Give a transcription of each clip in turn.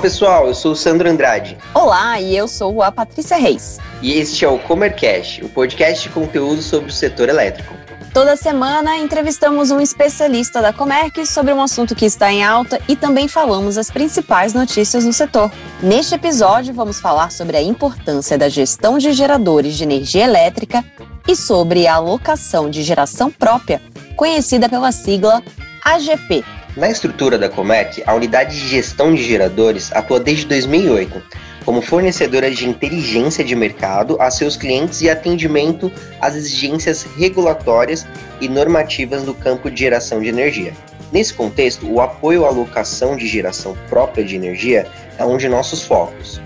pessoal, eu sou o Sandro Andrade. Olá, e eu sou a Patrícia Reis. E este é o Comercast, o podcast de conteúdo sobre o setor elétrico. Toda semana entrevistamos um especialista da Comerc sobre um assunto que está em alta e também falamos as principais notícias no setor. Neste episódio, vamos falar sobre a importância da gestão de geradores de energia elétrica e sobre a alocação de geração própria, conhecida pela sigla AGP. Na estrutura da Comerc, a unidade de gestão de geradores atua desde 2008 como fornecedora de inteligência de mercado a seus clientes e atendimento às exigências regulatórias e normativas do campo de geração de energia. Nesse contexto, o apoio à alocação de geração própria de energia é um de nossos focos.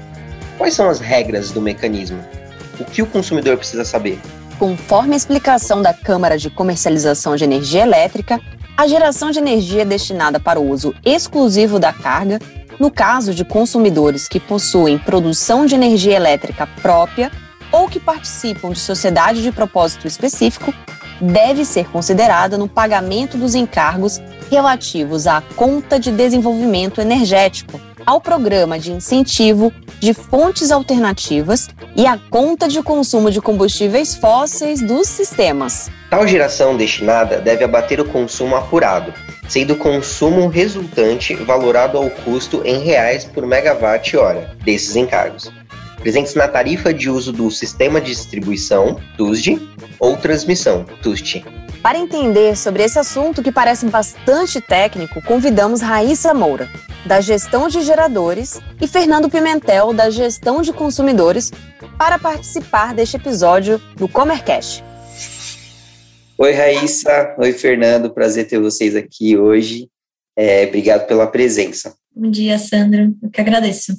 Quais são as regras do mecanismo? O que o consumidor precisa saber? Conforme a explicação da Câmara de Comercialização de Energia Elétrica, a geração de energia destinada para o uso exclusivo da carga, no caso de consumidores que possuem produção de energia elétrica própria ou que participam de sociedade de propósito específico, deve ser considerada no pagamento dos encargos relativos à conta de desenvolvimento energético, ao programa de incentivo de fontes alternativas e à conta de consumo de combustíveis fósseis dos sistemas. Tal geração destinada deve abater o consumo apurado, sendo o consumo resultante valorado ao custo em reais por megawatt-hora desses encargos, presentes na tarifa de uso do sistema de distribuição, TUSD, ou transmissão, TUST. Para entender sobre esse assunto que parece bastante técnico, convidamos Raíssa Moura, da Gestão de Geradores, e Fernando Pimentel, da Gestão de Consumidores, para participar deste episódio do Comercast. Oi, Raíssa. Oi, Fernando. Prazer ter vocês aqui hoje. É, obrigado pela presença. Bom dia, Sandro. Eu que agradeço.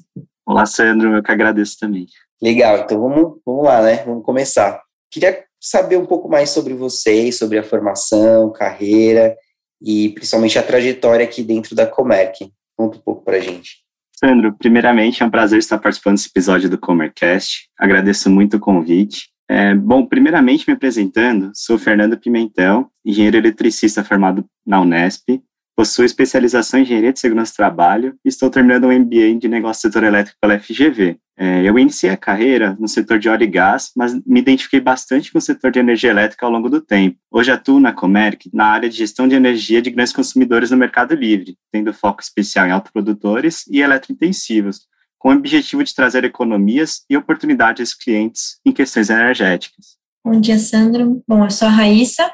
Olá, Sandro. Eu que agradeço também. Legal. Então, vamos, vamos lá, né? Vamos começar. Queria saber um pouco mais sobre vocês, sobre a formação, carreira e principalmente a trajetória aqui dentro da Comerc. Conta um pouco para a gente. Sandro, primeiramente é um prazer estar participando desse episódio do Comercast. Agradeço muito o convite. É, bom, primeiramente me apresentando, sou Fernando Pimentel, engenheiro eletricista formado na Unesp, possuo especialização em engenharia de segurança do trabalho e estou terminando um MBA de negócio setor elétrico pela FGV. É, eu iniciei a carreira no setor de óleo e gás, mas me identifiquei bastante com o setor de energia elétrica ao longo do tempo. Hoje atuo na Comerc na área de gestão de energia de grandes consumidores no mercado livre, tendo foco especial em autoprodutores e eletrointensivos, com o objetivo de trazer economias e oportunidades aos clientes em questões energéticas. Bom dia, Sandro. Bom, eu sou a Raíssa,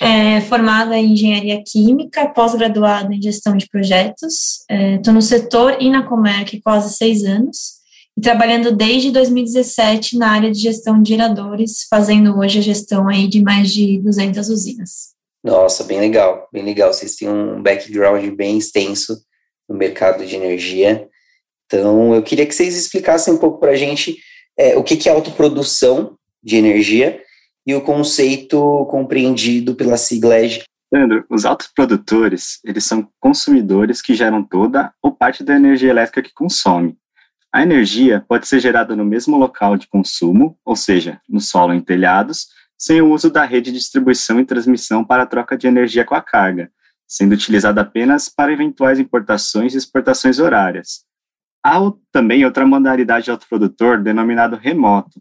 é, formada em engenharia química, pós-graduada em gestão de projetos. Estou é, no setor e na Comerc quase seis anos e trabalhando desde 2017 na área de gestão de geradores, fazendo hoje a gestão aí de mais de 200 usinas. Nossa, bem legal, bem legal. Vocês têm um background bem extenso no mercado de energia. Então, eu queria que vocês explicassem um pouco para a gente é, o que, que é autoprodução de energia e o conceito compreendido pela sigla. Leandro, os autoprodutores, eles são consumidores que geram toda ou parte da energia elétrica que consome. A energia pode ser gerada no mesmo local de consumo, ou seja, no solo em telhados, sem o uso da rede de distribuição e transmissão para a troca de energia com a carga, sendo utilizada apenas para eventuais importações e exportações horárias. Há também outra modalidade de autoprodutor denominado remoto,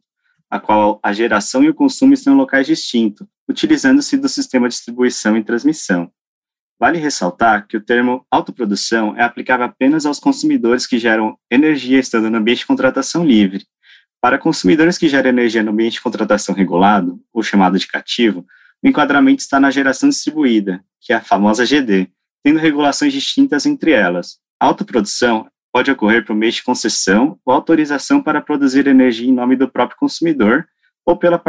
a qual a geração e o consumo estão em locais distintos, utilizando-se do sistema de distribuição e transmissão. Vale ressaltar que o termo autoprodução é aplicável apenas aos consumidores que geram energia estando no ambiente de contratação livre. Para consumidores que geram energia no ambiente de contratação regulado, ou chamado de cativo, o enquadramento está na geração distribuída, que é a famosa GD, tendo regulações distintas entre elas. A autoprodução pode ocorrer por meio de concessão ou autorização para produzir energia em nome do próprio consumidor ou pela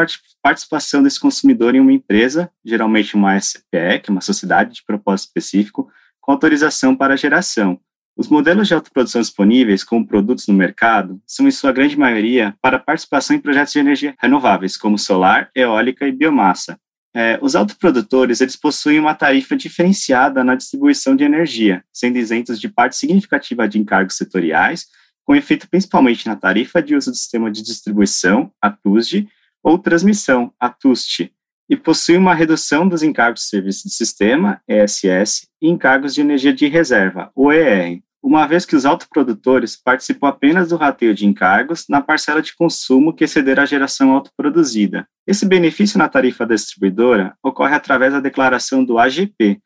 participação desse consumidor em uma empresa, geralmente uma SPE, que é uma sociedade de propósito específico, com autorização para geração. Os modelos de autoprodução disponíveis como produtos no mercado são, em sua grande maioria, para participação em projetos de energia renováveis, como solar, eólica e biomassa, é, os autoprodutores eles possuem uma tarifa diferenciada na distribuição de energia, sendo isentos de parte significativa de encargos setoriais, com efeito principalmente na tarifa de uso do sistema de distribuição, a TUSD, ou transmissão, a TUST, e possuem uma redução dos encargos de serviço de sistema, ESS, e encargos de energia de reserva, OER, uma vez que os autoprodutores participam apenas do rateio de encargos na parcela de consumo que exceder a geração autoproduzida. Esse benefício na tarifa distribuidora ocorre através da declaração do AGP,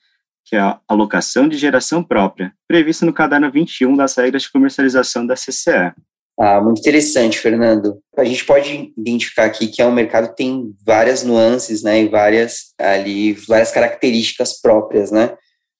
que é a alocação de geração própria, prevista no caderno 21 das regras de comercialização da CCE. Ah, muito interessante, Fernando. A gente pode identificar aqui que é um mercado que tem várias nuances, né, e várias ali várias características próprias, né?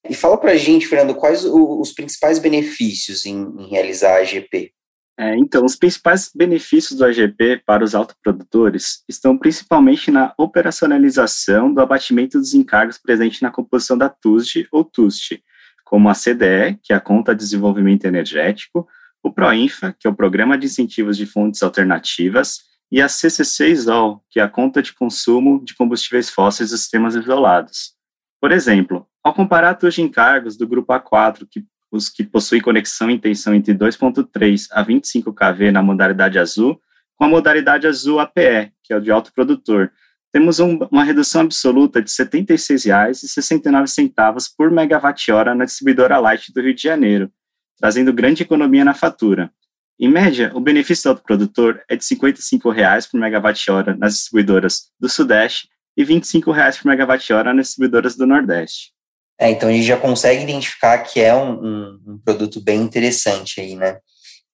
E fala para a gente, Fernando, quais os principais benefícios em, em realizar a AGP? É, então, os principais benefícios do AGP para os autoprodutores estão principalmente na operacionalização do abatimento dos encargos presente na composição da TUSD ou TUST, como a CDE, que é a Conta de Desenvolvimento Energético, o PROINFA, que é o Programa de Incentivos de Fontes Alternativas, e a CCC-ISOL, que é a Conta de Consumo de Combustíveis Fósseis dos Sistemas Isolados. Por exemplo, ao comparar a de encargos do grupo A4, que, os que possuem conexão em tensão entre 2.3 a 25 kV na modalidade azul, com a modalidade azul APE, que é o de autoprodutor, temos um, uma redução absoluta de R$ 76,69 por megawatt-hora na distribuidora Light do Rio de Janeiro, trazendo grande economia na fatura. Em média, o benefício do autoprodutor é de R$ 55,00 por megawatt-hora nas distribuidoras do Sudeste e R$ 25,00 por megawatt-hora nas distribuidoras do Nordeste. É, então a gente já consegue identificar que é um, um, um produto bem interessante aí, né?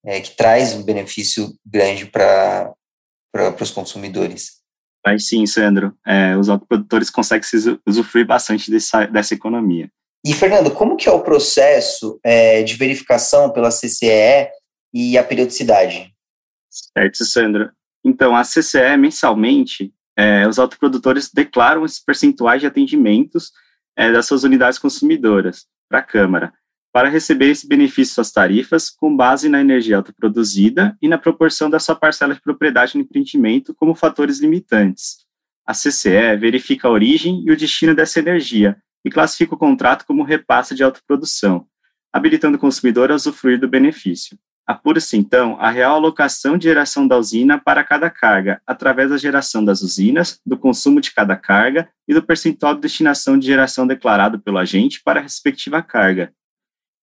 É, que traz um benefício grande para os consumidores. Mas sim, Sandro. É, os autoprodutores conseguem se usufruir bastante dessa, dessa economia. E, Fernando, como que é o processo é, de verificação pela CCE e a periodicidade? Certo, Sandro. Então, a CCE, mensalmente, é, os autoprodutores declaram esses percentuais de atendimentos é, das suas unidades consumidoras para a Câmara, para receber esse benefício às tarifas com base na energia autoproduzida e na proporção da sua parcela de propriedade no empreendimento como fatores limitantes. A CCE verifica a origem e o destino dessa energia e classifica o contrato como repasse de autoprodução, habilitando o consumidor a usufruir do benefício. Apura-se, então, a real alocação de geração da usina para cada carga, através da geração das usinas, do consumo de cada carga e do percentual de destinação de geração declarado pelo agente para a respectiva carga.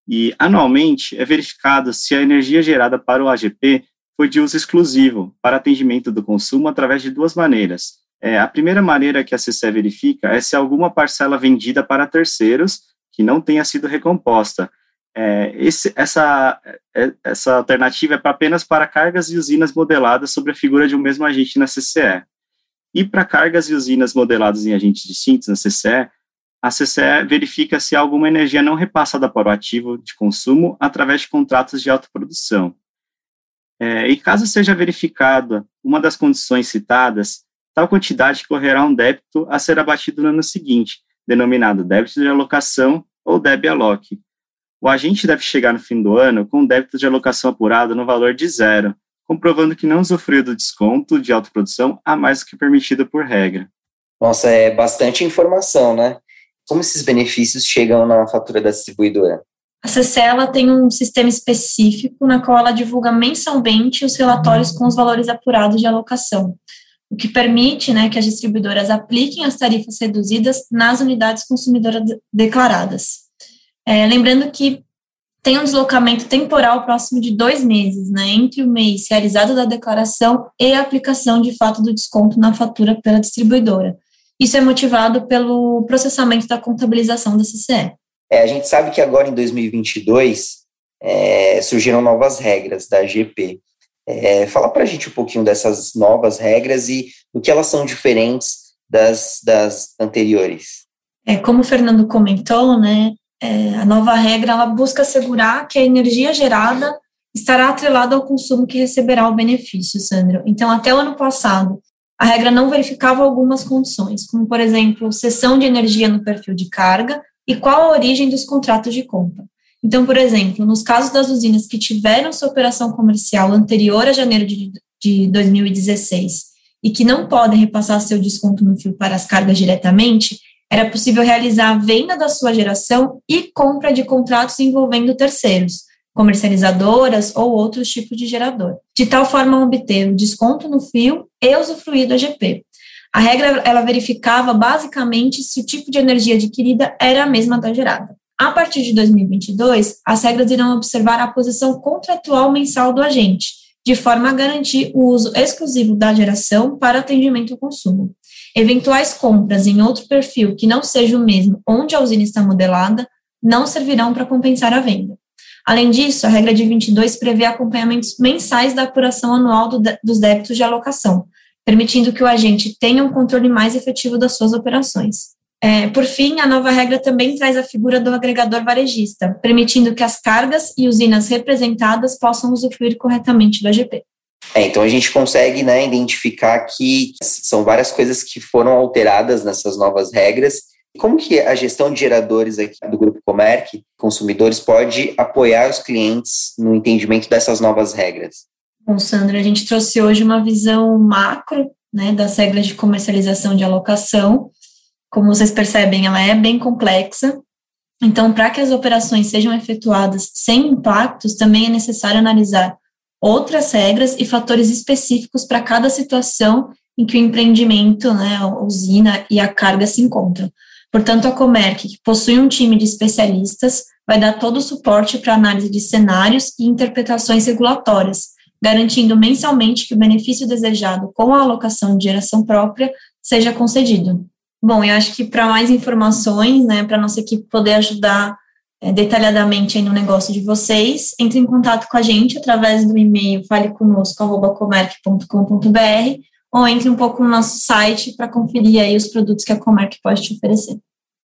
E, anualmente, é verificado se a energia gerada para o AGP foi de uso exclusivo para atendimento do consumo através de duas maneiras. É, a primeira maneira que a CCE verifica é se alguma parcela vendida para terceiros que não tenha sido recomposta, é, esse, essa, é, essa alternativa é para apenas para cargas e usinas modeladas sobre a figura de um mesmo agente na CCE. E para cargas e usinas modeladas em agentes distintos na CCE, a CCE verifica se alguma energia não repassada para o ativo de consumo através de contratos de autoprodução. É, e caso seja verificada uma das condições citadas, tal quantidade correrá um débito a ser abatido no ano seguinte, denominado débito de alocação ou DEB-ALOC, o agente deve chegar no fim do ano com um débito de alocação apurado no valor de zero, comprovando que não usufruiu do desconto de autoprodução a mais do que permitido por regra. Nossa, é bastante informação, né? Como esses benefícios chegam na fatura da distribuidora? A CCELA tem um sistema específico na qual ela divulga mensalmente os relatórios com os valores apurados de alocação, o que permite né, que as distribuidoras apliquem as tarifas reduzidas nas unidades consumidoras declaradas. É, lembrando que tem um deslocamento temporal próximo de dois meses, né, entre o mês realizado da declaração e a aplicação de fato do desconto na fatura pela distribuidora. Isso é motivado pelo processamento da contabilização da CCE. É, a gente sabe que agora em 2022 é, surgiram novas regras da GP. É, fala para a gente um pouquinho dessas novas regras e do que elas são diferentes das, das anteriores. É, como o Fernando comentou, né, é, a nova regra ela busca assegurar que a energia gerada estará atrelada ao consumo que receberá o benefício, Sandro. Então, até o ano passado, a regra não verificava algumas condições, como, por exemplo, cessão de energia no perfil de carga e qual a origem dos contratos de compra. Então, por exemplo, nos casos das usinas que tiveram sua operação comercial anterior a janeiro de, de 2016 e que não podem repassar seu desconto no fio para as cargas diretamente, era possível realizar a venda da sua geração e compra de contratos envolvendo terceiros, comercializadoras ou outros tipos de gerador, de tal forma a obter o desconto no fio e usufruir do AGP. A regra ela verificava basicamente se o tipo de energia adquirida era a mesma da gerada. A partir de 2022, as regras irão observar a posição contratual mensal do agente, de forma a garantir o uso exclusivo da geração para atendimento ao consumo. Eventuais compras em outro perfil que não seja o mesmo onde a usina está modelada não servirão para compensar a venda. Além disso, a regra de 22 prevê acompanhamentos mensais da apuração anual do dos débitos de alocação, permitindo que o agente tenha um controle mais efetivo das suas operações. É, por fim, a nova regra também traz a figura do agregador varejista, permitindo que as cargas e usinas representadas possam usufruir corretamente do AGP. É, então a gente consegue né, identificar que são várias coisas que foram alteradas nessas novas regras. Como que a gestão de geradores aqui do Grupo Comerc, consumidores, pode apoiar os clientes no entendimento dessas novas regras? Bom, Sandra, a gente trouxe hoje uma visão macro né, das regras de comercialização de alocação. Como vocês percebem, ela é bem complexa. Então, para que as operações sejam efetuadas sem impactos, também é necessário analisar outras regras e fatores específicos para cada situação em que o empreendimento, né, a usina e a carga se encontram. Portanto, a Comerc, que possui um time de especialistas, vai dar todo o suporte para análise de cenários e interpretações regulatórias, garantindo mensalmente que o benefício desejado com a alocação de geração própria seja concedido. Bom, eu acho que para mais informações, né, para nossa equipe poder ajudar detalhadamente no negócio de vocês, entre em contato com a gente através do e-mail faleconosco.comerc.com.br ou entre um pouco no nosso site para conferir aí os produtos que a Comerc pode te oferecer.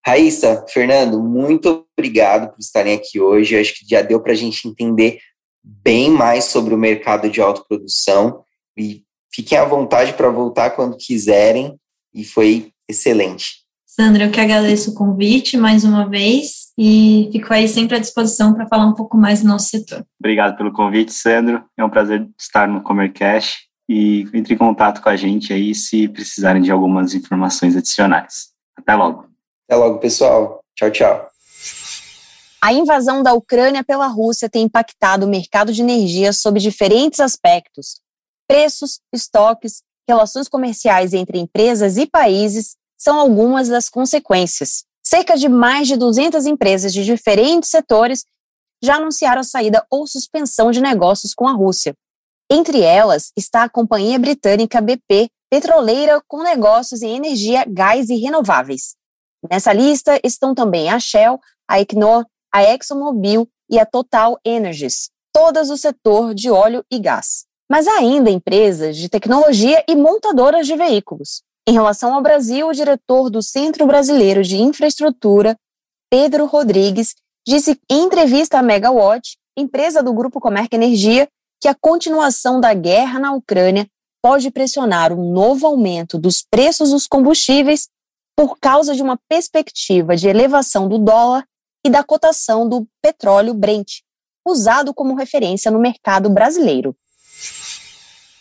Raíssa, Fernando, muito obrigado por estarem aqui hoje. Eu acho que já deu para a gente entender bem mais sobre o mercado de autoprodução e fiquem à vontade para voltar quando quiserem e foi excelente. Sandra, eu que agradeço o convite mais uma vez e fico aí sempre à disposição para falar um pouco mais do nosso setor. Obrigado pelo convite, Sandro. É um prazer estar no Comercast e entre em contato com a gente aí se precisarem de algumas informações adicionais. Até logo. Até logo, pessoal. Tchau, tchau. A invasão da Ucrânia pela Rússia tem impactado o mercado de energia sob diferentes aspectos: preços, estoques, relações comerciais entre empresas e países são algumas das consequências. Cerca de mais de 200 empresas de diferentes setores já anunciaram a saída ou suspensão de negócios com a Rússia. Entre elas está a companhia britânica BP, petroleira com negócios em energia, gás e renováveis. Nessa lista estão também a Shell, a Equinor, a ExxonMobil e a Total Energies, todas do setor de óleo e gás. Mas ainda empresas de tecnologia e montadoras de veículos. Em relação ao Brasil, o diretor do Centro Brasileiro de Infraestrutura, Pedro Rodrigues, disse em entrevista à Megawatt, empresa do Grupo Comerc Energia, que a continuação da guerra na Ucrânia pode pressionar um novo aumento dos preços dos combustíveis por causa de uma perspectiva de elevação do dólar e da cotação do petróleo Brent, usado como referência no mercado brasileiro.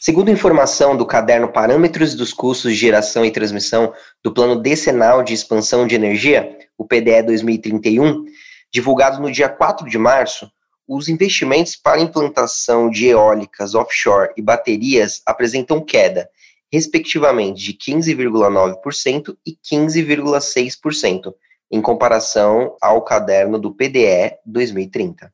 Segundo informação do caderno Parâmetros dos Custos de Geração e Transmissão do Plano Decenal de Expansão de Energia, o PDE 2031, divulgado no dia 4 de março, os investimentos para implantação de eólicas offshore e baterias apresentam queda, respectivamente de 15,9% e 15,6%, em comparação ao caderno do PDE 2030.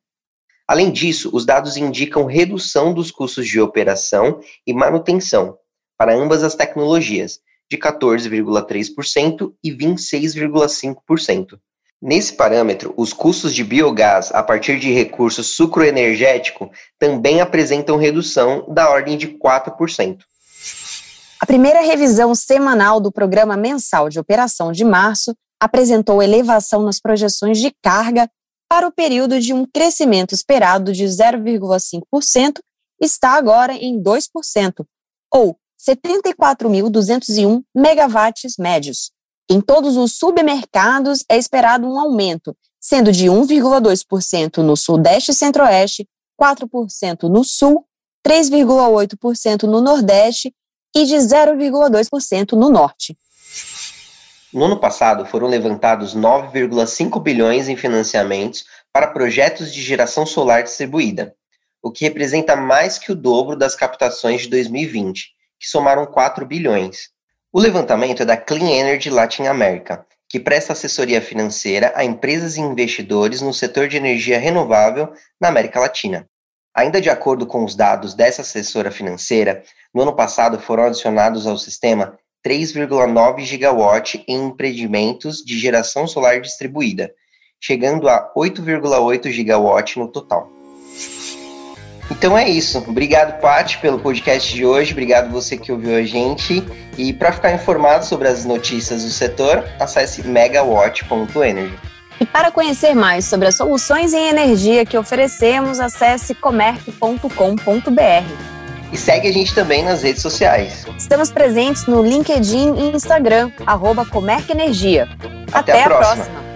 Além disso, os dados indicam redução dos custos de operação e manutenção para ambas as tecnologias, de 14,3% e 26,5%. Nesse parâmetro, os custos de biogás a partir de recurso sucroenergético também apresentam redução da ordem de 4%. A primeira revisão semanal do Programa Mensal de Operação de março apresentou elevação nas projeções de carga para o período de um crescimento esperado de 0,5%, está agora em 2%, ou 74.201 megawatts médios. Em todos os submercados é esperado um aumento, sendo de 1,2% no Sudeste e Centro-Oeste, 4% no Sul, 3,8% no Nordeste e de 0,2% no Norte. No ano passado, foram levantados 9,5 bilhões em financiamentos para projetos de geração solar distribuída, o que representa mais que o dobro das captações de 2020, que somaram 4 bilhões. O levantamento é da Clean Energy Latin America, que presta assessoria financeira a empresas e investidores no setor de energia renovável na América Latina. Ainda de acordo com os dados dessa assessora financeira, no ano passado foram adicionados ao sistema 3,9 gigawatt em empreendimentos de geração solar distribuída, chegando a 8,8 gigawatt no total. Então é isso. Obrigado, Paty, pelo podcast de hoje. Obrigado você que ouviu a gente. E para ficar informado sobre as notícias do setor, acesse megawatt.energy. E para conhecer mais sobre as soluções em energia que oferecemos, acesse comerc.com.br. E segue a gente também nas redes sociais. Estamos presentes no LinkedIn e Instagram, arroba Comerc Energia. Até, Até a, próxima. próxima.